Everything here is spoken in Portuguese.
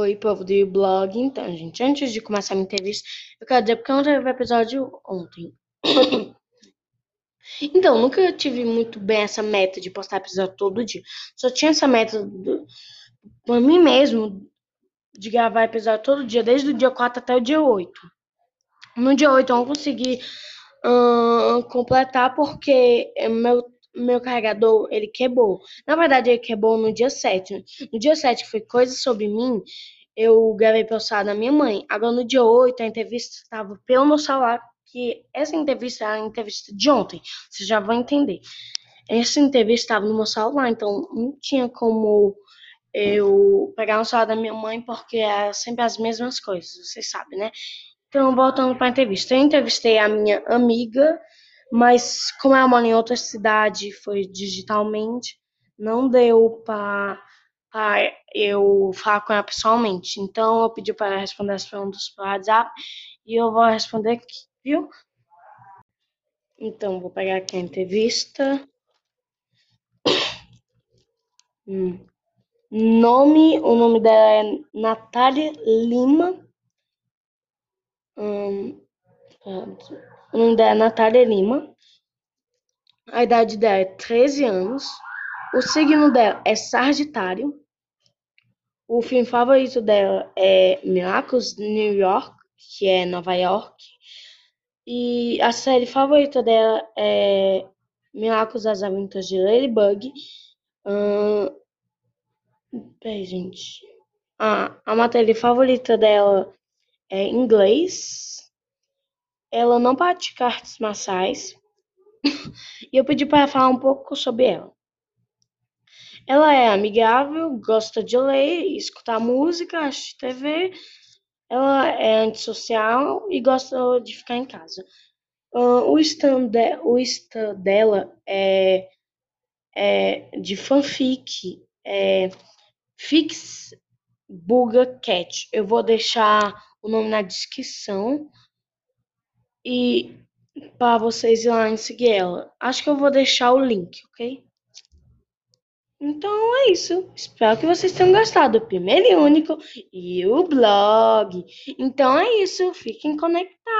Oi, povo do blog. Então, gente, antes de começar a minha entrevista, eu quero dizer porque eu não teve episódio ontem. então, nunca tive muito bem essa meta de postar episódio todo dia. Só tinha essa meta do, pra mim mesmo de gravar episódio todo dia, desde o dia 4 até o dia 8. No dia 8 eu não consegui completar porque meu meu carregador, ele quebrou. Na verdade, ele quebrou no dia 7. No dia 7, que foi coisa sobre mim, eu gravei pelo celular da minha mãe. Agora, no dia 8, a entrevista estava pelo meu celular, que essa entrevista era a entrevista de ontem. Vocês já vão entender. Essa entrevista estava no meu celular, então não tinha como eu pegar no celular da minha mãe, porque é sempre as mesmas coisas, vocês sabem, né? Então, voltando para a entrevista. Eu entrevistei a minha amiga mas como ela mora em outra cidade, foi digitalmente, não deu para eu falar com ela pessoalmente. Então eu pedi para ela responder as perguntas pelo WhatsApp e eu vou responder aqui, viu? Então vou pegar aqui a entrevista. Hum. Nome, o nome dela é Natália Lima. Hum, o nome dela é Natália Lima. A idade dela é 13 anos. O signo dela é Sagitário. O filme favorito dela é Miracles New York, que é Nova York. E a série favorita dela é Miracles das Aventuras de Ladybug. Hum, peraí, gente. Ah, a matéria favorita dela é inglês. Ela não pratica artes marciais e eu pedi para falar um pouco sobre ela. Ela é amigável, gosta de ler, escutar música, assistir TV. Ela é antissocial e gosta de ficar em casa. Uh, o, stand de, o stand dela é, é de fanfic, é Fix Buga Cat. Eu vou deixar o nome na descrição e para vocês ir lá e seguir ela. Acho que eu vou deixar o link, ok? Então é isso. Espero que vocês tenham gostado. Primeiro e único e o blog. Então é isso. Fiquem conectados.